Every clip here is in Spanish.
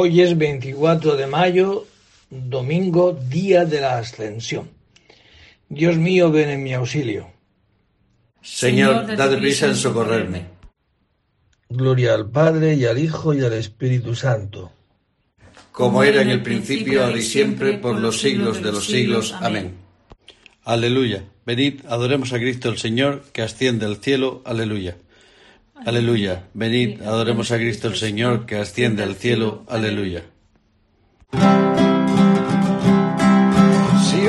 Hoy es 24 de mayo, domingo, día de la ascensión. Dios mío, ven en mi auxilio. Señor, dad prisa en socorrerme. Gloria al Padre y al Hijo y al Espíritu Santo. Como era en el principio, ahora y siempre, por los siglos de los siglos. Amén. Aleluya. Venid, adoremos a Cristo el Señor, que asciende al cielo. Aleluya. Aleluya. Venid, adoremos a Cristo el Señor, que asciende al cielo. Aleluya. Si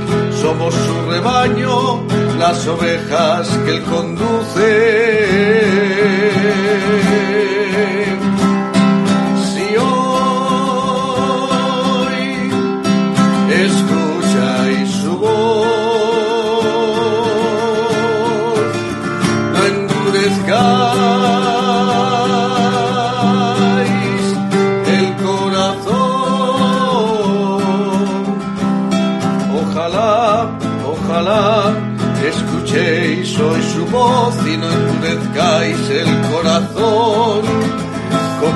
Somos su rebaño, las ovejas que Él conduce.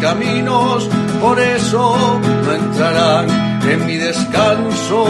caminos, por eso no entrarán en mi descanso.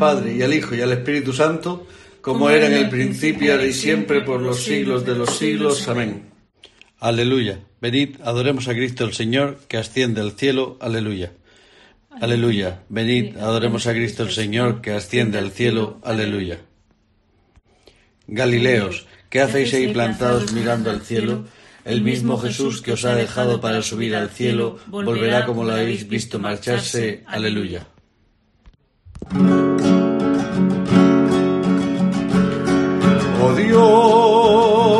Padre y al Hijo y al Espíritu Santo, como era en el principio, ahora y siempre, por los siglos de los siglos. Amén. Aleluya. Venid, adoremos a Cristo el Señor, que asciende al cielo. Aleluya. Aleluya. Venid, adoremos a Cristo el Señor, que asciende al cielo. Aleluya. Galileos, ¿qué hacéis ahí plantados mirando al cielo? El mismo Jesús que os ha dejado para subir al cielo, volverá como lo habéis visto marcharse. Aleluya. Oh Dios,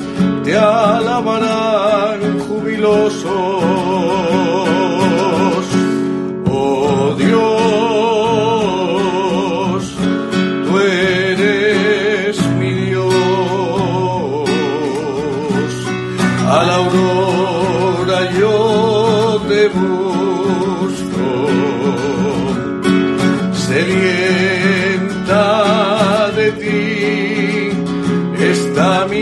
te alabarán jubilosos. Oh Dios, tú eres mi Dios. A la aurora yo te busco. Sedienta de ti está mi.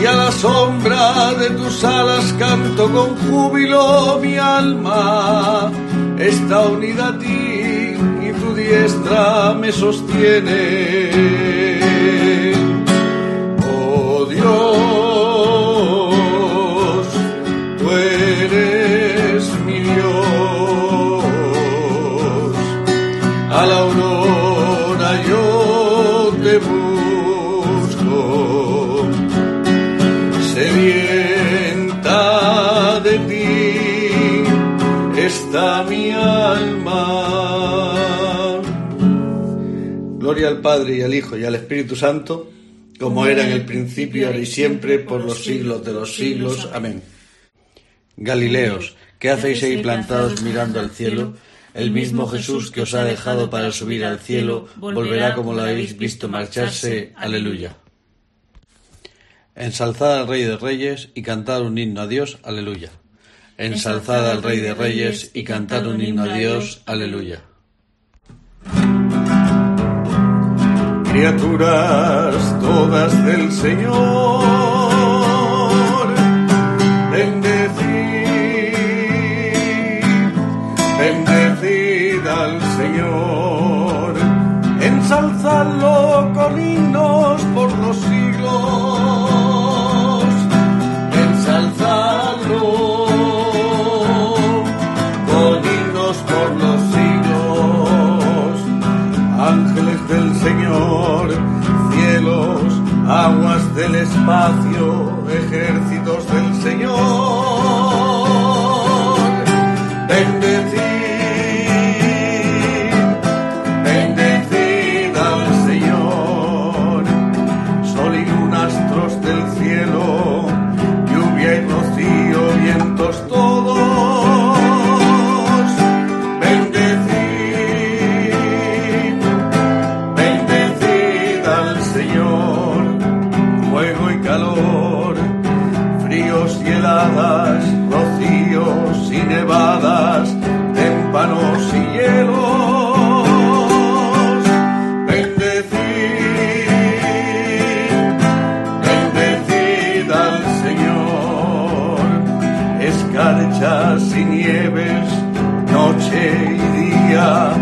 y a la sombra de tus alas canto con júbilo mi alma está unida a ti y tu diestra me sostiene. Oh Dios, tú eres mi Dios. A la aurora yo te busco sedienta de ti está mi alma. Gloria al Padre y al Hijo y al Espíritu Santo, como era en el principio, ahora y siempre, por los siglos de los siglos. Amén. Galileos, ¿qué hacéis ahí plantados mirando al cielo? El mismo Jesús que os ha dejado para subir al cielo, volverá como lo habéis visto marcharse. Aleluya. Ensalzad al Rey de Reyes y cantad un himno a Dios. Aleluya. Ensalzad al Rey de Reyes y cantad un himno a Dios. Aleluya. Criaturas todas del Señor, bendecid, bendecid al Señor, ensalzadlo con himnos del espacio, ejércitos del Señor. Rocíos y nevadas, témpanos y hielos. Bendecid, bendecid al Señor, escarchas y nieves, noche y día,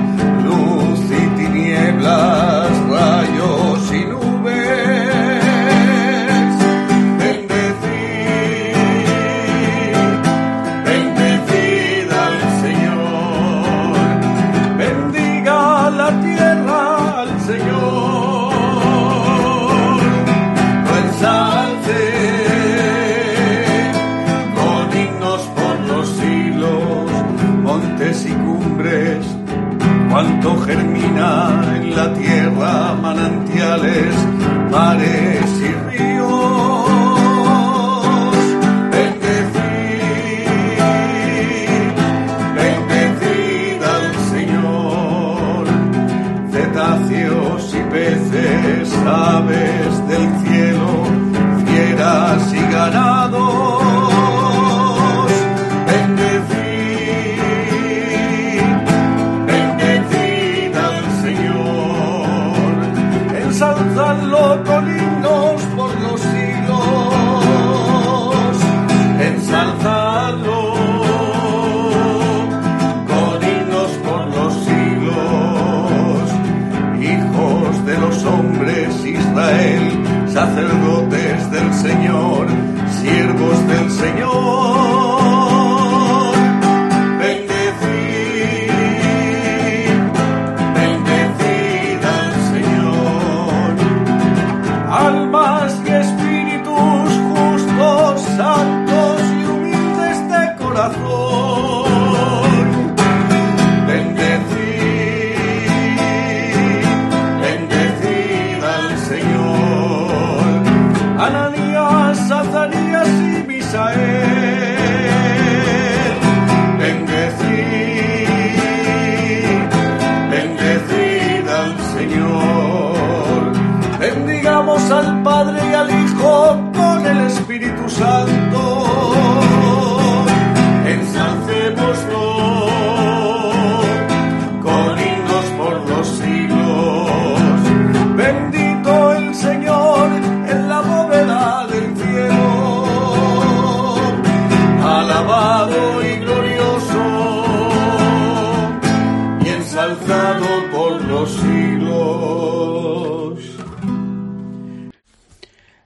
ensalzado por los siglos.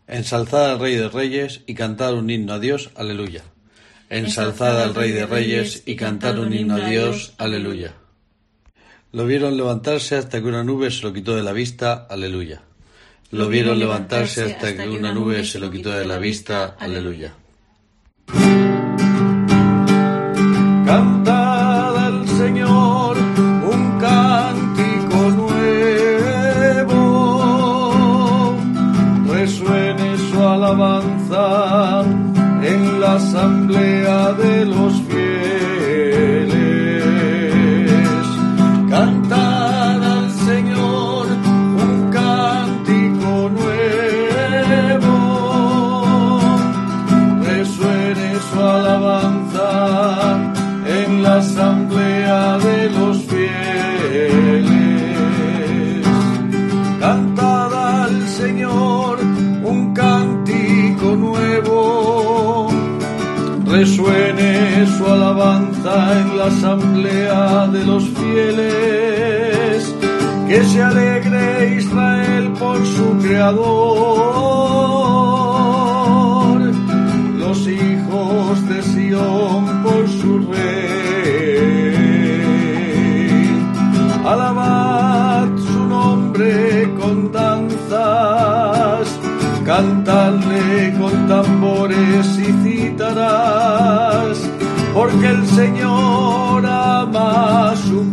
Ensalzad al Rey de Reyes y cantar un himno a Dios, aleluya. Ensalzad al Rey de Reyes y cantar un himno a Dios, aleluya. Lo vieron levantarse hasta que una nube se lo quitó de la vista, aleluya. Lo vieron levantarse hasta que una nube se lo quitó de la vista, aleluya. Cantad alabanza en la asamblea de los fieles. Que se alegre Israel por su creador, porque el Señor ama su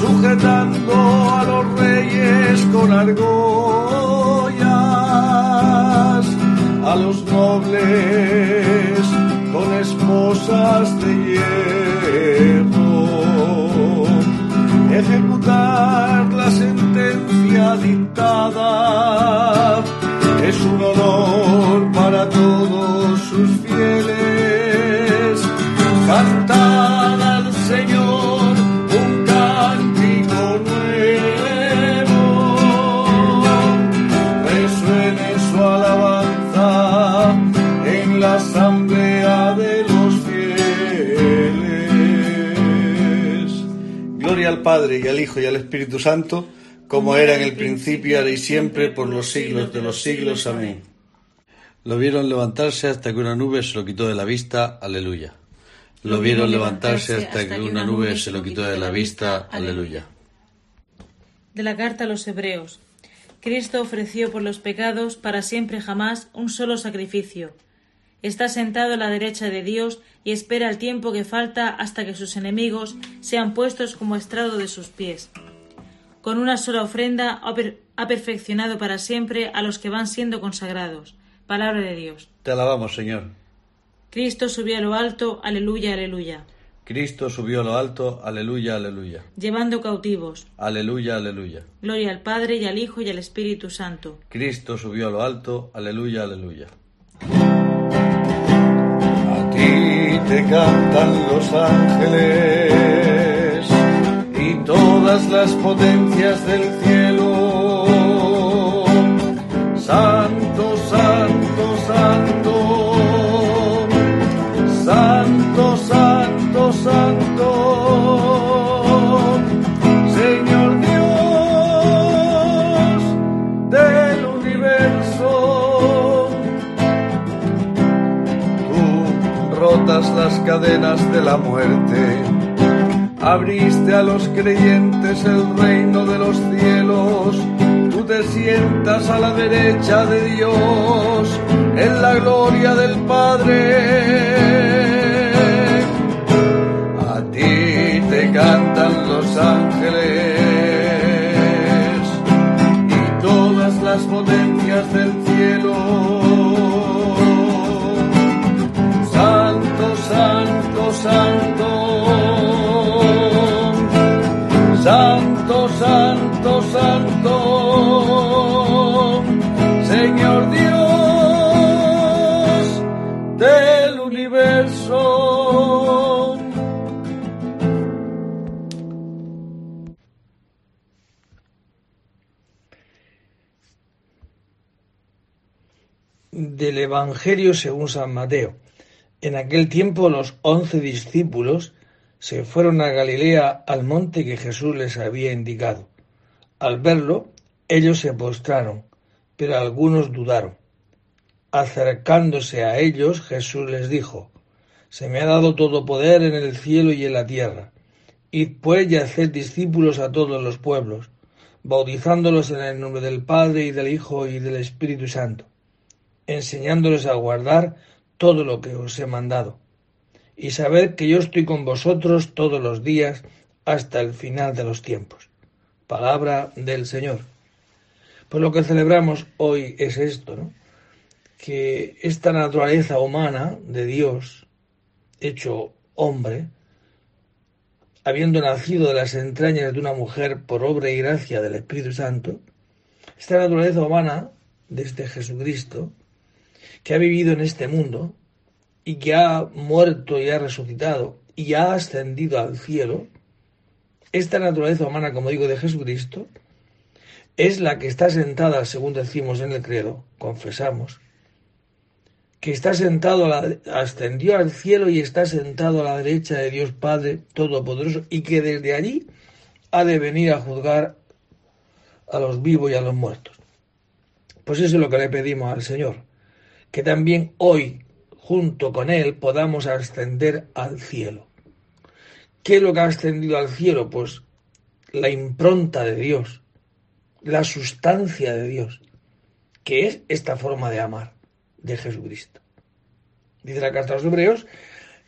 sujetando a los reyes con argollas, a los nobles con esposas de hierro, ejecutar la sentencia dictada es un honor para todos sus fieles. Cantad al Padre y al Hijo y al Espíritu Santo, como era en el principio, ahora y siempre, por los siglos de los siglos. Amén. Lo vieron levantarse hasta que una nube se lo quitó de la vista. Aleluya. Lo vieron levantarse hasta que una nube se lo quitó de la vista. Aleluya. De la carta a los Hebreos. Cristo ofreció por los pecados para siempre jamás un solo sacrificio. Está sentado a la derecha de Dios y espera el tiempo que falta hasta que sus enemigos sean puestos como estrado de sus pies. Con una sola ofrenda ha, per- ha perfeccionado para siempre a los que van siendo consagrados. Palabra de Dios. Te alabamos, Señor. Cristo subió a lo alto, aleluya, aleluya, Cristo subió a lo alto. Aleluya, aleluya. llevando cautivos. Aleluya, aleluya. Gloria al Padre y al Hijo y al Espíritu Santo. Cristo subió a lo alto. Aleluya, aleluya. Ti te cantan los ángeles y todas las potencias del cielo. Santo, cadenas de la muerte, abriste a los creyentes el reino de los cielos. Tú te sientas a la derecha de Dios en la gloria del Padre. A ti te cantan los ángeles las potencias del cielo. Del Evangelio según San Mateo. En aquel tiempo los once discípulos se fueron a Galilea al monte que Jesús les había indicado. Al verlo, ellos se postraron, pero algunos dudaron. Acercándose a ellos, Jesús les dijo, Se me ha dado todo poder en el cielo y en la tierra. Id pues y haced discípulos a todos los pueblos, bautizándolos en el nombre del Padre y del Hijo y del Espíritu Santo enseñándoles a guardar todo lo que os he mandado. Y sabed que yo estoy con vosotros todos los días hasta el final de los tiempos. Palabra del Señor. Pues lo que celebramos hoy es esto, ¿no? Que esta naturaleza humana de Dios, hecho hombre, habiendo nacido de las entrañas de una mujer por obra y gracia del Espíritu Santo, esta naturaleza humana de este Jesucristo, que ha vivido en este mundo y que ha muerto y ha resucitado y ha ascendido al cielo, esta naturaleza humana, como digo, de Jesucristo, es la que está sentada, según decimos en el credo, confesamos, que está sentado, ascendió al cielo y está sentado a la derecha de Dios Padre Todopoderoso y que desde allí ha de venir a juzgar a los vivos y a los muertos. Pues eso es lo que le pedimos al Señor, que también hoy, junto con Él, podamos ascender al cielo. ¿Qué es lo que ha ascendido al cielo? Pues la impronta de Dios, la sustancia de Dios, que es esta forma de amar de Jesucristo. Dice la carta a los hebreos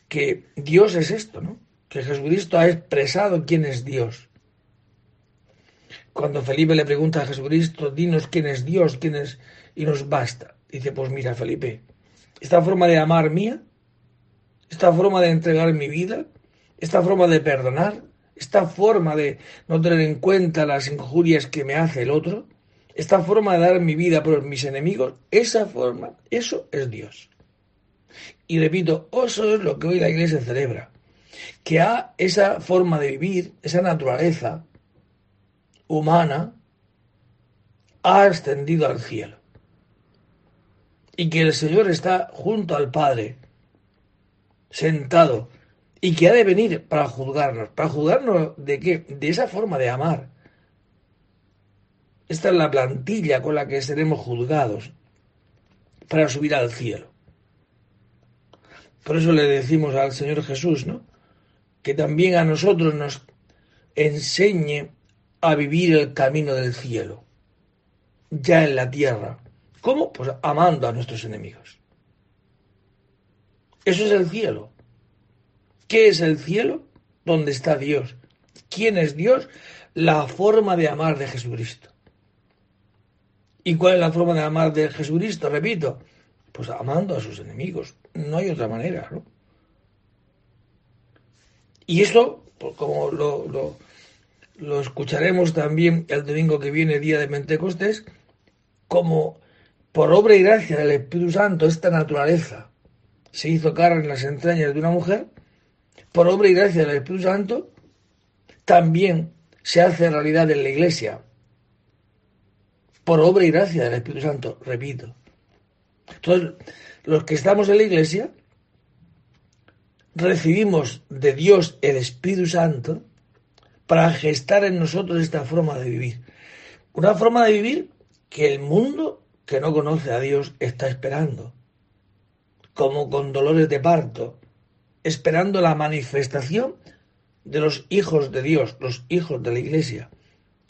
que Dios es esto, ¿no? Que Jesucristo ha expresado quién es Dios. Cuando Felipe le pregunta a Jesucristo, dinos quién es Dios, quién es, y nos basta. Dice, pues mira, Felipe, esta forma de amar mía, esta forma de entregar mi vida, esta forma de perdonar, esta forma de no tener en cuenta las injurias que me hace el otro, esta forma de dar mi vida por mis enemigos, esa forma, eso es Dios. Y repito, eso es lo que hoy la Iglesia celebra, que a esa forma de vivir, esa naturaleza humana, ha ascendido al cielo y que el Señor está junto al Padre, sentado, y que ha de venir para juzgarnos. ¿Para juzgarnos de qué? De esa forma de amar. Esta es la plantilla con la que seremos juzgados para subir al cielo. Por eso le decimos al Señor Jesús, ¿no? Que también a nosotros nos enseñe a vivir el camino del cielo, ya en la tierra, ¿Cómo? Pues amando a nuestros enemigos. Eso es el cielo. ¿Qué es el cielo? ¿Dónde está Dios? ¿Quién es Dios? La forma de amar de Jesucristo. ¿Y cuál es la forma de amar de Jesucristo? Repito, pues amando a sus enemigos. No hay otra manera, ¿no? Y eso, pues como lo, lo, lo escucharemos también el domingo que viene, día de Pentecostés, como por obra y gracia del Espíritu Santo, esta naturaleza se hizo carne en las entrañas de una mujer, por obra y gracia del Espíritu Santo, también se hace realidad en la iglesia. Por obra y gracia del Espíritu Santo, repito. Entonces, los que estamos en la iglesia, recibimos de Dios el Espíritu Santo para gestar en nosotros esta forma de vivir. Una forma de vivir que el mundo que no conoce a Dios está esperando, como con dolores de parto, esperando la manifestación de los hijos de Dios, los hijos de la Iglesia,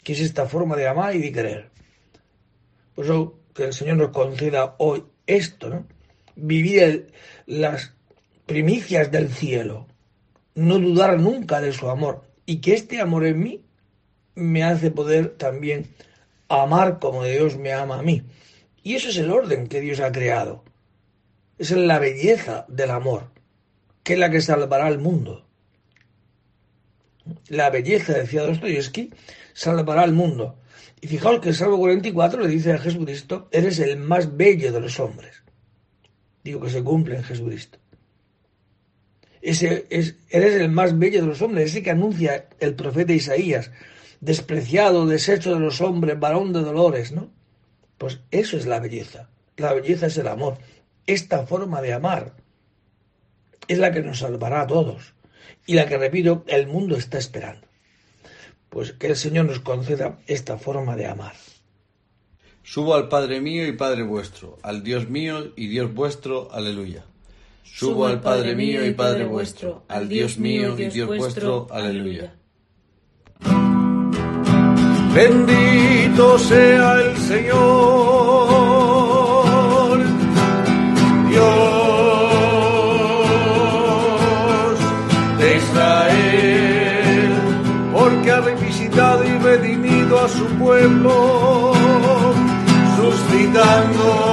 que es esta forma de amar y de creer. Por eso que el Señor nos conceda hoy esto, ¿no? Vivir las primicias del cielo, no dudar nunca de su amor y que este amor en mí me hace poder también amar como Dios me ama a mí. Y eso es el orden que Dios ha creado. Es la belleza del amor, que es la que salvará al mundo. La belleza, decía Dostoyevsky, salvará al mundo. Y fijaos que el Salmo 44 le dice a Jesucristo, eres el más bello de los hombres. Digo que se cumple en Jesucristo. Ese es, eres el más bello de los hombres, ese que anuncia el profeta Isaías, despreciado, deshecho de los hombres, varón de dolores, ¿no? Pues eso es la belleza. La belleza es el amor. Esta forma de amar es la que nos salvará a todos y la que, repito, el mundo está esperando. Pues que el Señor nos conceda esta forma de amar. Subo al Padre mío y Padre vuestro, al Dios mío y Dios vuestro, aleluya. Subo al Padre mío y Padre vuestro, al Dios mío y Dios vuestro, aleluya. Bendito sea el Señor, Dios de Israel, porque ha revisitado y redimido a su pueblo, suscitando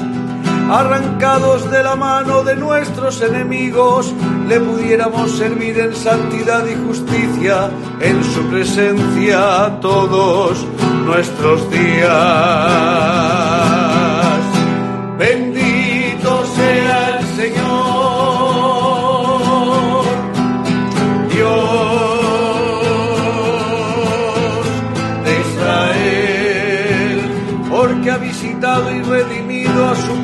arrancados de la mano de nuestros enemigos, le pudiéramos servir en santidad y justicia en su presencia todos nuestros días. Bendito sea el Señor, y redimido a su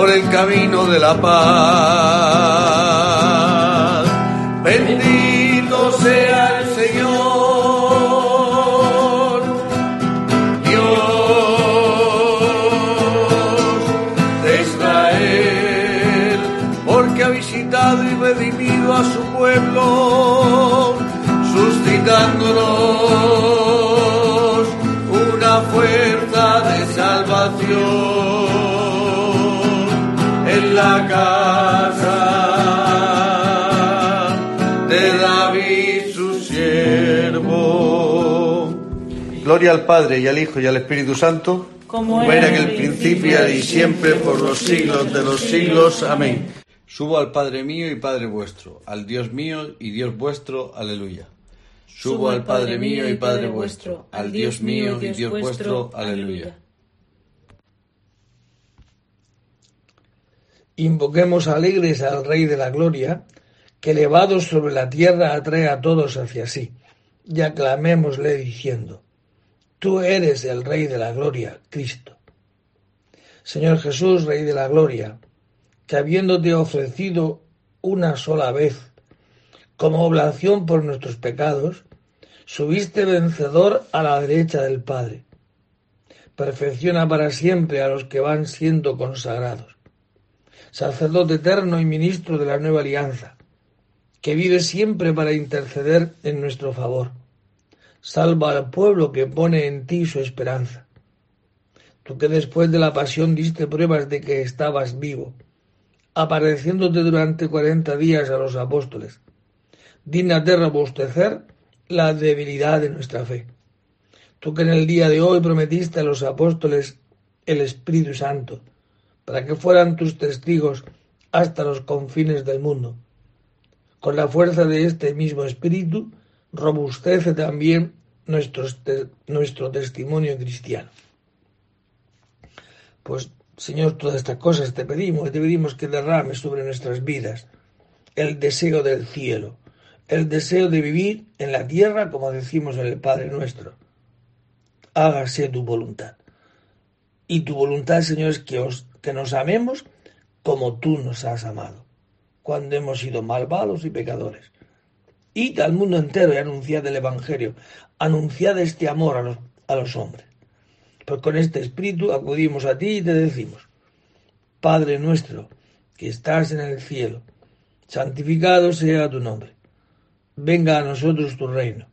por el camino de la paz. Bendito sea el Señor, Dios de Israel, porque ha visitado y redimido a su pueblo, suscitándonos una fuerza de salvación la casa de David su siervo. Gloria al Padre y al Hijo y al Espíritu Santo, como era en el principio y siempre por los siglos de los siglos. Amén. Subo al Padre mío y Padre vuestro, al Dios mío y Dios vuestro. Aleluya. Subo al Padre mío y Padre vuestro, al Dios mío y Dios vuestro. Aleluya. Invoquemos alegres al Rey de la Gloria, que elevado sobre la tierra atrae a todos hacia sí. Y aclamémosle diciendo, Tú eres el Rey de la Gloria, Cristo. Señor Jesús, Rey de la Gloria, que habiéndote ofrecido una sola vez como oblación por nuestros pecados, subiste vencedor a la derecha del Padre. Perfecciona para siempre a los que van siendo consagrados. Sacerdote eterno y ministro de la nueva alianza, que vive siempre para interceder en nuestro favor. Salva al pueblo que pone en ti su esperanza. Tú que después de la pasión diste pruebas de que estabas vivo, apareciéndote durante cuarenta días a los apóstoles, digna de robustecer la debilidad de nuestra fe. Tú que en el día de hoy prometiste a los apóstoles el Espíritu Santo, para que fueran tus testigos hasta los confines del mundo. Con la fuerza de este mismo Espíritu, robustece también nuestro testimonio cristiano. Pues, Señor, todas estas cosas te pedimos y te pedimos que derrames sobre nuestras vidas el deseo del cielo, el deseo de vivir en la tierra como decimos en el Padre nuestro. Hágase tu voluntad. Y tu voluntad, Señor, es que, os, que nos amemos como tú nos has amado, cuando hemos sido malvados y pecadores. Id al mundo entero y anunciad el Evangelio, anunciad este amor a los, a los hombres. Pues con este espíritu acudimos a ti y te decimos, Padre nuestro, que estás en el cielo, santificado sea tu nombre venga a nosotros tu reino.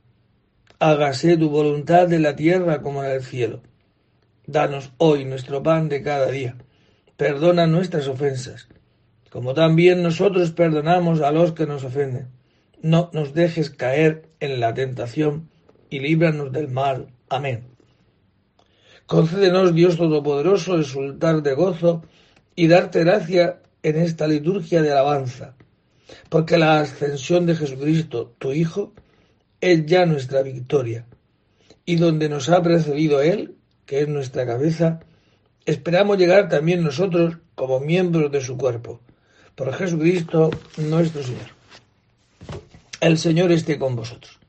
Hágase tu voluntad en la tierra como en el cielo. Danos hoy nuestro pan de cada día. Perdona nuestras ofensas, como también nosotros perdonamos a los que nos ofenden. No nos dejes caer en la tentación y líbranos del mal. Amén. Concédenos, Dios Todopoderoso, exultar de gozo y darte gracia en esta liturgia de alabanza porque la ascensión de Jesucristo, tu Hijo, es ya nuestra victoria. Y donde nos ha precedido Él, que es nuestra cabeza, esperamos llegar también nosotros como miembros de su cuerpo. Por Jesucristo nuestro Señor. El Señor esté con vosotros.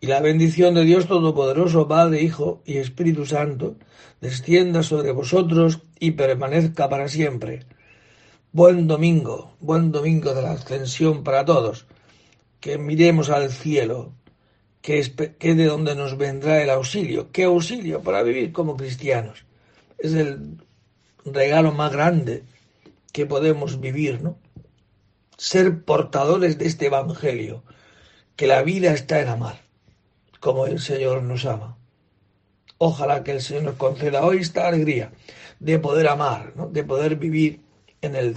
Y la bendición de Dios Todopoderoso, Padre, Hijo y Espíritu Santo, descienda sobre vosotros y permanezca para siempre. Buen domingo, buen domingo de la ascensión para todos. Que miremos al cielo, que es de donde nos vendrá el auxilio. ¿Qué auxilio para vivir como cristianos? Es el regalo más grande que podemos vivir, ¿no? Ser portadores de este Evangelio, que la vida está en amar, como el Señor nos ama. Ojalá que el Señor nos conceda hoy esta alegría de poder amar, ¿no? de poder vivir en, el,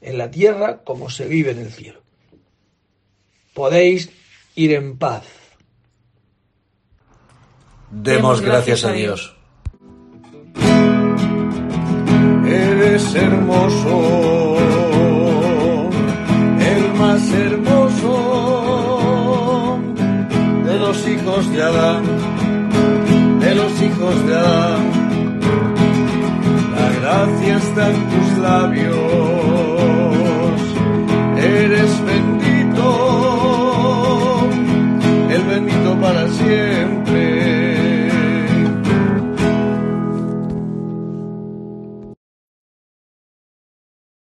en la tierra como se vive en el cielo. Podéis ir en paz. Demos gracias a Dios. Eres hermoso, el más hermoso de los hijos de Adán, de los hijos de Adán gracia está en tus labios. Eres bendito,